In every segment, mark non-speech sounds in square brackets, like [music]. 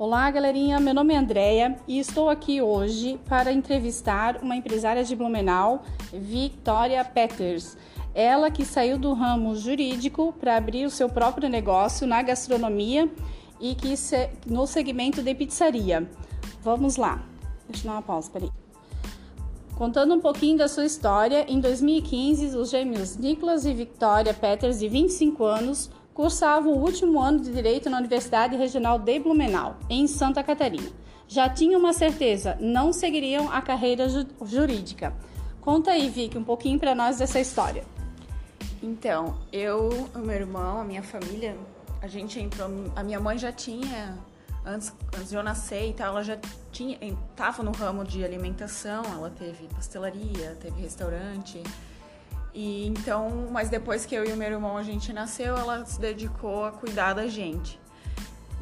Olá, galerinha. Meu nome é Andrea e estou aqui hoje para entrevistar uma empresária de Blumenau, Victoria Peters. Ela que saiu do ramo jurídico para abrir o seu próprio negócio na gastronomia e que se, no segmento de pizzaria. Vamos lá. Deixa eu dar uma pausa, peraí. Contando um pouquinho da sua história, em 2015, os gêmeos Nicholas e Victoria Peters, de 25 anos, cursavam o último ano de Direito na Universidade Regional de Blumenau, em Santa Catarina. Já tinham uma certeza, não seguiriam a carreira ju jurídica. Conta aí, Vicky, um pouquinho para nós dessa história. Então, eu, o meu irmão, a minha família, a gente entrou. A minha mãe já tinha, antes, antes de eu nascer e tal, ela já tinha, estava no ramo de alimentação, ela teve pastelaria, teve restaurante. E então, mas depois que eu e o meu irmão a gente nasceu, ela se dedicou a cuidar da gente.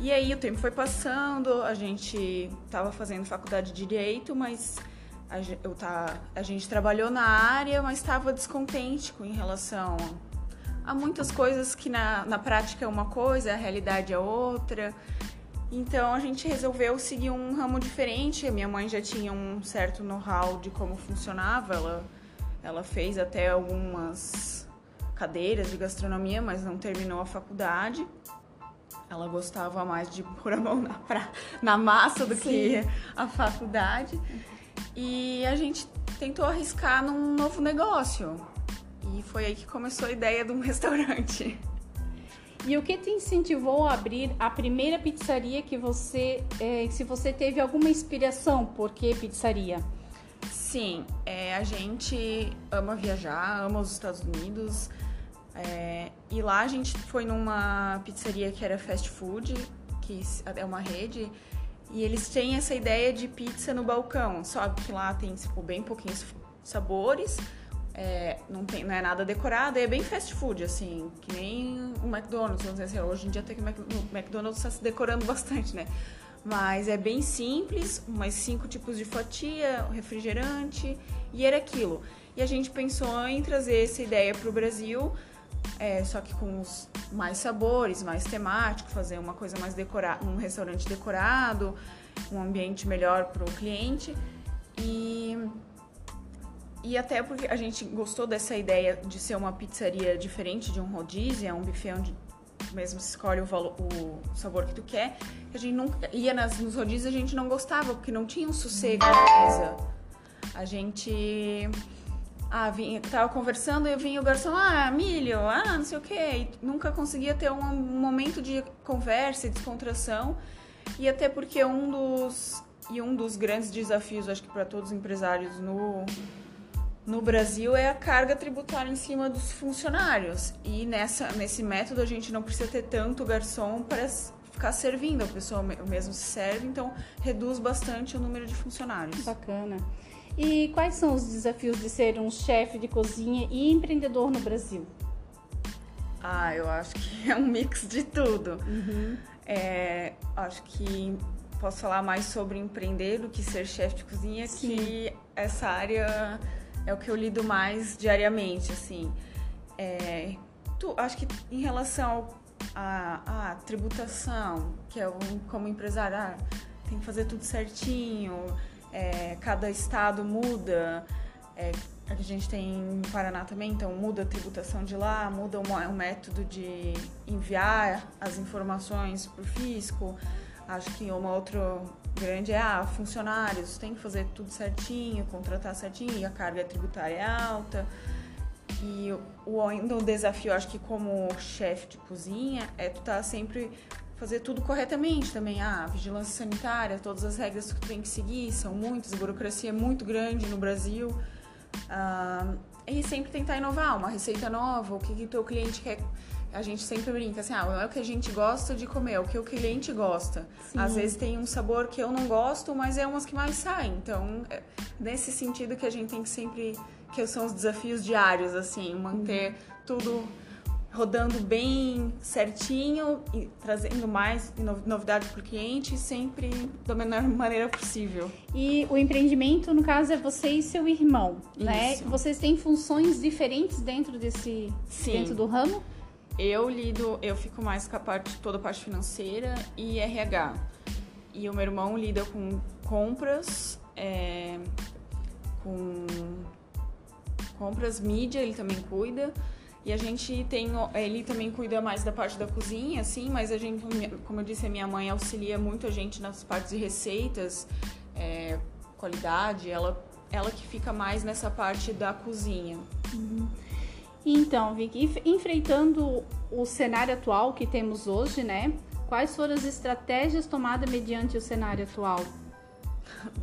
E aí o tempo foi passando, a gente estava fazendo faculdade de direito, mas a, eu tá, a gente trabalhou na área, mas estava descontente com em relação a muitas coisas que na, na prática é uma coisa, a realidade é outra. Então a gente resolveu seguir um ramo diferente. A minha mãe já tinha um certo know-how de como funcionava, ela ela fez até algumas cadeiras de gastronomia, mas não terminou a faculdade. Ela gostava mais de pôr a mão na, pra, na massa do Sim. que a faculdade. E a gente tentou arriscar num novo negócio. E foi aí que começou a ideia de um [laughs] restaurante. E o que te incentivou a abrir a primeira pizzaria que você, é, se você teve alguma inspiração, por que pizzaria? Sim, é, a gente ama viajar, ama os Estados Unidos. É, e lá a gente foi numa pizzaria que era fast food, que é uma rede, e eles têm essa ideia de pizza no balcão. Só que lá tem tipo, bem pouquinhos sabores, é, não, tem, não é nada decorado, é bem fast food, assim, que nem o McDonald's, vamos dizer assim. Hoje em dia até que o McDonald's está se decorando [laughs] bastante, né? Mas é bem simples, mais cinco tipos de fatia, refrigerante e era aquilo. E a gente pensou em trazer essa ideia para o Brasil, é, só que com os mais sabores, mais temático, fazer uma coisa mais decorada, um restaurante decorado, um ambiente melhor para o cliente. E, e até porque a gente gostou dessa ideia de ser uma pizzaria diferente de um rodízio, é um buffet onde mesmo escolhe o, o sabor que tu quer. A gente nunca ia nas, nos rodízios a gente não gostava, porque não tinha um sossego na mesa. A gente. Ah, tava conversando e vinha o garçom, ah, milho, ah, não sei o quê. E nunca conseguia ter um momento de conversa e descontração. E até porque um dos. E um dos grandes desafios, acho que para todos os empresários no, no Brasil é a carga tributária em cima dos funcionários. E nessa, nesse método a gente não precisa ter tanto garçom para ficar servindo, a pessoa mesmo se serve, então reduz bastante o número de funcionários. Bacana. E quais são os desafios de ser um chefe de cozinha e empreendedor no Brasil? Ah, eu acho que [laughs] é um mix de tudo. Uhum. É, acho que posso falar mais sobre empreender do que ser chefe de cozinha, Sim. que essa área é o que eu lido mais diariamente, assim. É, tu, acho que em relação à, tributação, que é um, como empresário, ah, tem que fazer tudo certinho, é, cada estado muda, é, a gente tem em Paraná também, então muda a tributação de lá, muda o método de enviar as informações para o fisco. Acho que uma outra grande é, ah, funcionários, tem que fazer tudo certinho, contratar certinho, e a carga tributária é alta. E o, o desafio, acho que como chefe de cozinha, é tu tá sempre fazer tudo corretamente também. Ah, vigilância sanitária, todas as regras que tu tem que seguir, são muitas, a burocracia é muito grande no Brasil. Ah, e sempre tentar inovar, uma receita nova, o que, que o teu cliente quer a gente sempre brinca assim, ah, não é o que a gente gosta de comer, é o que o cliente gosta. Sim. Às vezes tem um sabor que eu não gosto, mas é umas que mais saem. Então, é nesse sentido que a gente tem que sempre, que são os desafios diários, assim, manter uhum. tudo rodando bem certinho e trazendo mais novidade para o cliente, sempre da melhor [laughs] maneira possível. E o empreendimento, no caso, é você e seu irmão, né? Isso. né? Vocês têm funções diferentes dentro desse, Sim. dentro do ramo? Eu lido, eu fico mais com a parte, toda a parte financeira e RH. E o meu irmão lida com compras, é, com compras, mídia, ele também cuida. E a gente tem, ele também cuida mais da parte da cozinha, assim, mas a gente, como eu disse, a minha mãe auxilia muito a gente nas partes de receitas, é, qualidade, ela, ela que fica mais nessa parte da cozinha. Uhum. Então, Vicky, enfrentando o cenário atual que temos hoje, né? Quais foram as estratégias tomadas mediante o cenário atual? [laughs]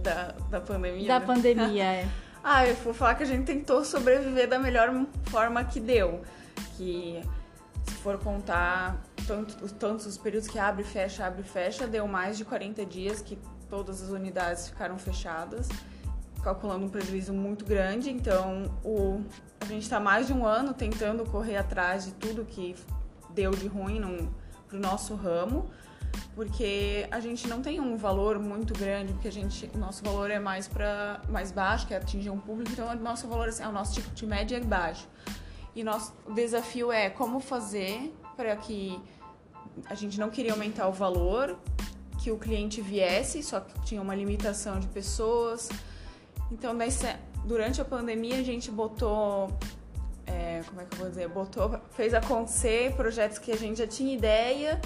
Da, da pandemia? Da né? pandemia, é. [laughs] ah, eu vou falar que a gente tentou sobreviver da melhor forma que deu. Que se for contar tanto, tantos os períodos que abre, fecha, abre, fecha, deu mais de 40 dias que todas as unidades ficaram fechadas, calculando um prejuízo muito grande. Então, o, a gente está mais de um ano tentando correr atrás de tudo que deu de ruim para o nosso ramo, porque a gente não tem um valor muito grande, porque a gente, o nosso valor é mais para mais baixo, que é atingir um público, então o nosso valor assim, é o nosso tipo de média é baixo. E nosso desafio é como fazer para que a gente não queria aumentar o valor, que o cliente viesse, só que tinha uma limitação de pessoas. Então, durante a pandemia, a gente botou. É, como é que eu vou dizer? Botou, fez acontecer projetos que a gente já tinha ideia,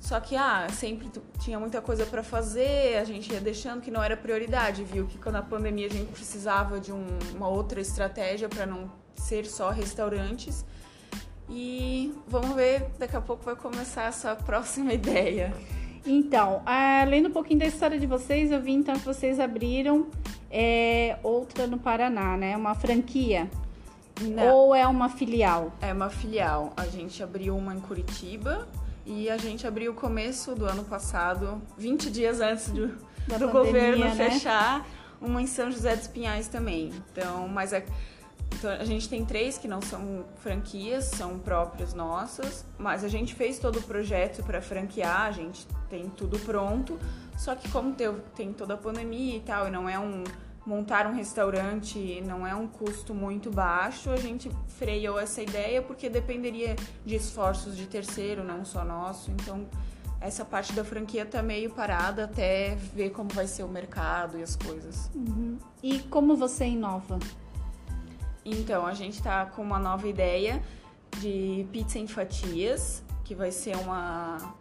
só que ah, sempre tinha muita coisa para fazer, a gente ia deixando que não era prioridade, viu? Que quando a pandemia a gente precisava de um, uma outra estratégia para não ser só restaurantes. E vamos ver, daqui a pouco vai começar essa próxima [laughs] ideia. Então, ah, lendo um pouquinho da história de vocês, eu vi então que vocês abriram é, outra no Paraná, né? Uma franquia. Não. Ou é uma filial? É uma filial. A gente abriu uma em Curitiba e a gente abriu o começo do ano passado, 20 dias antes do, do pandemia, governo né? fechar, uma em São José dos Pinhais também. Então, mas é então, a gente tem três que não são franquias, são próprias nossas, mas a gente fez todo o projeto para franquear, a gente tem tudo pronto, só que como tem toda a pandemia e tal, e não é um montar um restaurante não é um custo muito baixo, a gente freou essa ideia porque dependeria de esforços de terceiro, não só nosso. Então, essa parte da franquia tá meio parada até ver como vai ser o mercado e as coisas. Uhum. E como você inova? Então, a gente tá com uma nova ideia de pizza em fatias, que vai ser uma.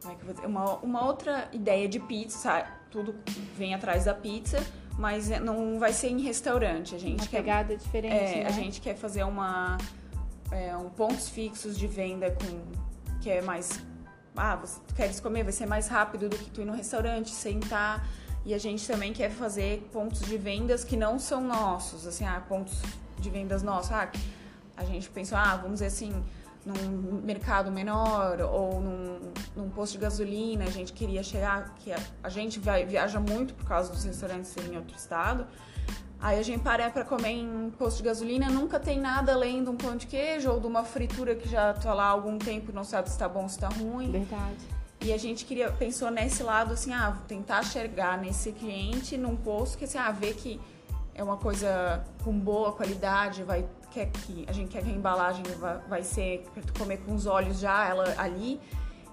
Como é que eu vou dizer? Uma, uma outra ideia de pizza, tudo vem atrás da pizza, mas é, não vai ser em restaurante. A gente uma quer, pegada diferente. É, né? a gente quer fazer uma. É, um pontos fixos de venda com que é mais. Ah, você queres comer, vai ser mais rápido do que tu ir no restaurante, sentar e a gente também quer fazer pontos de vendas que não são nossos, assim, ah, pontos de vendas nossos. Ah, a gente pensou, ah, vamos dizer assim, num mercado menor ou num, num posto de gasolina, a gente queria chegar, que a, a gente vai, viaja muito por causa dos restaurantes serem em outro estado. Aí a gente para para comer em posto de gasolina, nunca tem nada além de um pão de queijo ou de uma fritura que já tá lá há algum tempo e não sabe se tá bom ou se tá ruim. Verdade. E a gente queria pensou nesse lado assim, ah, tentar chegar nesse cliente num posto que assim, ah, ver que é uma coisa com boa qualidade, vai quer que a gente quer que a embalagem vai, vai ser para tu comer com os olhos já ela ali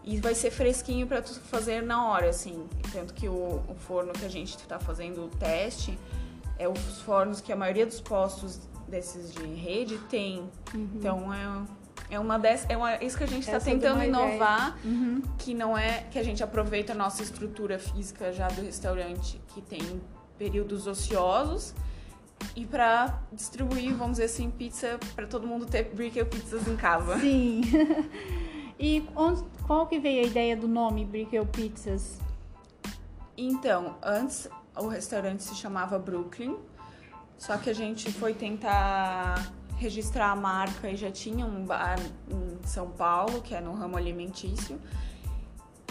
e vai ser fresquinho para tu fazer na hora, assim. Tanto que o, o forno que a gente está fazendo o teste é os fornos que a maioria dos postos desses de rede tem. Uhum. Então é é uma dessas, é uma, isso que a gente está tentando inovar, uhum. que não é que a gente aproveita a nossa estrutura física já do restaurante, que tem períodos ociosos, e para distribuir, vamos dizer assim, pizza para todo mundo ter Brickell Pizzas em casa. Sim. [laughs] e onde, qual que veio a ideia do nome Brickell Pizzas? Então, antes o restaurante se chamava Brooklyn, só que a gente foi tentar registrar a marca e já tinha um bar em São Paulo, que é no ramo alimentício.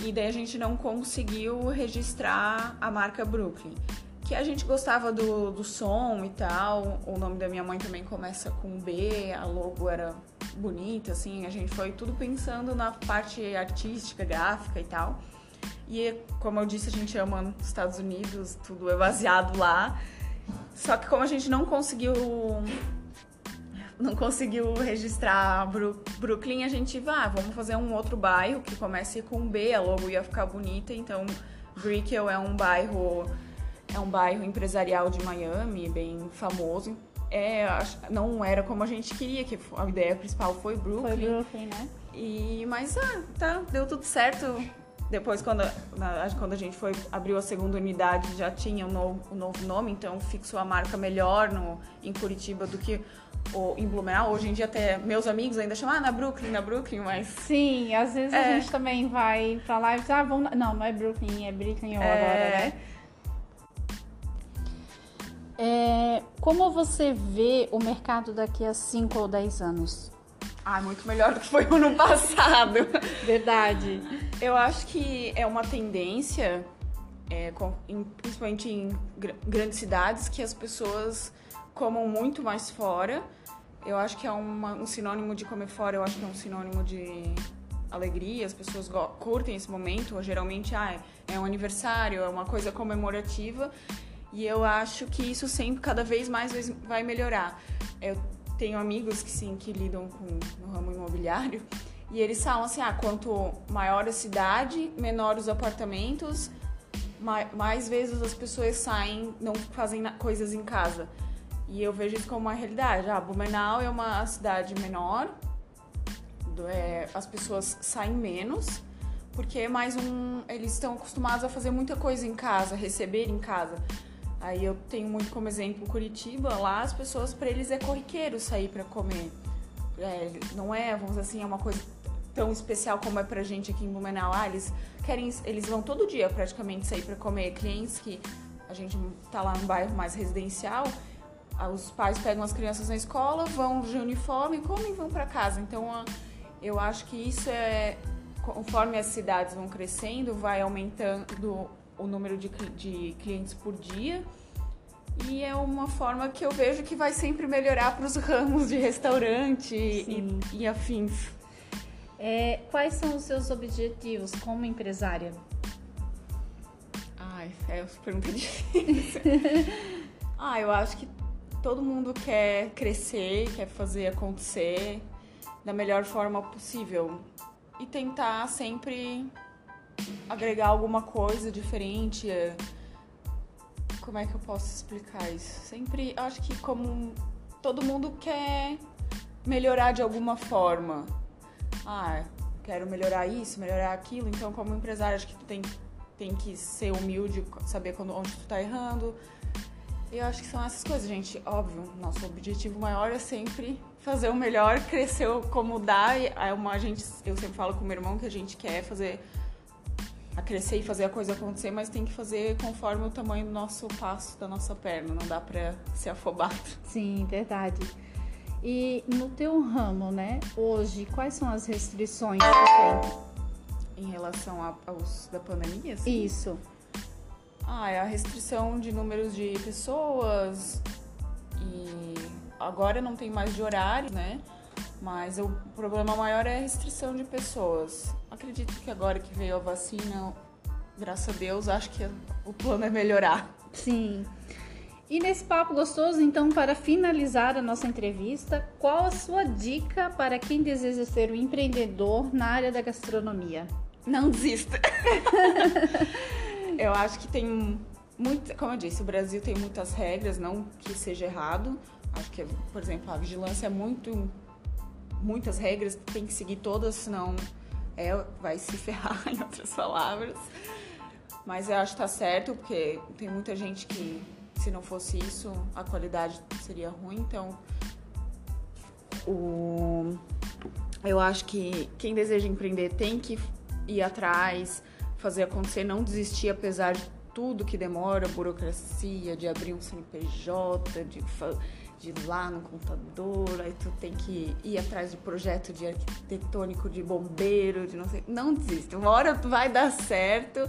E daí a gente não conseguiu registrar a marca Brooklyn. Que a gente gostava do, do som e tal. O nome da minha mãe também começa com B, a logo era bonita, assim. A gente foi tudo pensando na parte artística, gráfica e tal. E como eu disse, a gente ama os Estados Unidos, tudo é baseado lá. Só que como a gente não conseguiu não conseguiu registrar Brooklyn, a gente vai, ah, vamos fazer um outro bairro que comece com B, a logo ia ficar bonita, então Brickell é um bairro é um bairro empresarial de Miami, bem famoso. É, não era como a gente queria, que a ideia principal foi Brooklyn. Foi Brooklyn, né? E, mas ah, tá, deu tudo certo. Depois, quando, na, quando a gente foi abriu a segunda unidade, já tinha o um novo, um novo nome, então fixou a marca melhor no, em Curitiba do que o, em Blumenau. Hoje em dia, até meus amigos ainda chamam ah, na Brooklyn, na Brooklyn, mas. Sim, às vezes é. a gente também vai pra lá e diz, ah, vamos. Não, não é Brooklyn, é Brooklyn ou é... agora, né? É, como você vê o mercado daqui a 5 ou 10 anos? Ah, muito melhor do que foi o ano [laughs] passado. Verdade. Eu acho que é uma tendência, é, com, em, principalmente em gr grandes cidades, que as pessoas comam muito mais fora. Eu acho que é uma, um sinônimo de comer fora, eu acho que é um sinônimo de alegria, as pessoas curtem esse momento, geralmente ah, é um aniversário, é uma coisa comemorativa. E eu acho que isso sempre, cada vez mais, vai melhorar. Eu tenho amigos que sim, que lidam com no ramo imobiliário, e eles falam assim: ah, quanto maior a cidade, menor os apartamentos, mais, vezes as pessoas saem, não fazem coisas em casa. E eu vejo isso como uma realidade. Ah, Blumenau é uma cidade menor, é, as pessoas saem menos, porque é mais um. Eles estão acostumados a fazer muita coisa em casa, receber em casa. Aí eu tenho muito como exemplo Curitiba, lá as pessoas, para eles é corriqueiro sair para comer. É, não é, vamos dizer assim, é uma coisa tão especial como é pra gente aqui em Blumenau. Ah, eles querem, eles vão todo dia praticamente sair para comer. Clientes que a gente tá lá no bairro mais residencial, os pais pegam as crianças na escola, vão de uniforme, comem e vão para casa. Então, eu acho que isso é conforme as cidades vão crescendo, vai aumentando o número de, de clientes por dia. E é uma forma que eu vejo que vai sempre melhorar para os ramos de restaurante e, e, afins. É, quais são os seus objetivos como empresária? Ai, é uma pergunta [laughs] difícil. ah, eu acho que todo mundo quer crescer, quer fazer acontecer da melhor forma possível. E tentar sempre agregar alguma coisa diferente. É... Como é que eu posso explicar isso? Sempre acho que como todo mundo quer melhorar de alguma forma. Ah, quero melhorar isso, melhorar aquilo. Então, como empresário, acho que tu tem, tem que ser humilde, saber quando, onde tu tá errando. Eu acho que são essas coisas, gente. Óbvio, nosso objetivo maior é sempre fazer o melhor, crescer como dá. É uma, a gente, eu sempre falo com meu irmão que a gente quer fazer a crescer e fazer a coisa acontecer, mas tem que fazer conforme o tamanho do nosso passo, da nossa perna. Não dá para ser afobado. Sim, verdade. E no teu ramo, né, hoje, quais são as restrições que tem? Em relação a, aos da pandemia? Sim? Isso. Ah, é a restrição de números de pessoas e agora não tem mais de horário, né? Mas o problema maior é a restrição de pessoas. Acredito que agora que veio a vacina, graças a Deus, acho que o plano é melhorar. Sim. E nesse papo gostoso, então, para finalizar a nossa entrevista, qual a sua dica para quem deseja ser um empreendedor na área da gastronomia? Não desista. [laughs] eu acho que tem muito, como eu disse, o Brasil tem muitas regras, não que seja errado. Acho que, por exemplo, a vigilância é muito muitas regras, tem que seguir todas, senão é, vai se ferrar, [laughs] em outras palavras. Mas eu acho que tá certo, porque tem muita gente que, se não fosse isso, a qualidade seria ruim. Então, o... eu acho que quem deseja empreender tem que ir atrás, fazer acontecer, não desistir apesar de tudo que demora, burocracia, de abrir um CNPJ, de de ir lá no computador, aí tu tem que ir atrás de projeto de arquitetônico, de bombeiro, de não sei. Não desista. Uma hora vai dar certo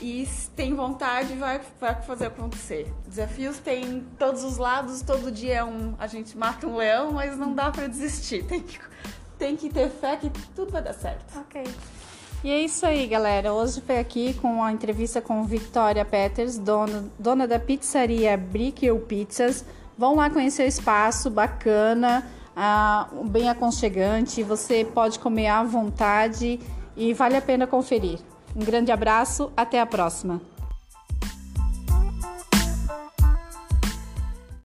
e se tem vontade, vai, vai fazer acontecer. Desafios tem todos os lados, todo dia é um. A gente mata um leão, mas não dá para desistir. Tem que, tem que ter fé que tudo vai dar certo. Ok. E é isso aí, galera. Hoje foi aqui com a entrevista com Victoria Peters, dona, dona da pizzaria Brickell Pizzas. Vão lá conhecer o espaço, bacana, ah, bem aconchegante. Você pode comer à vontade e vale a pena conferir. Um grande abraço, até a próxima.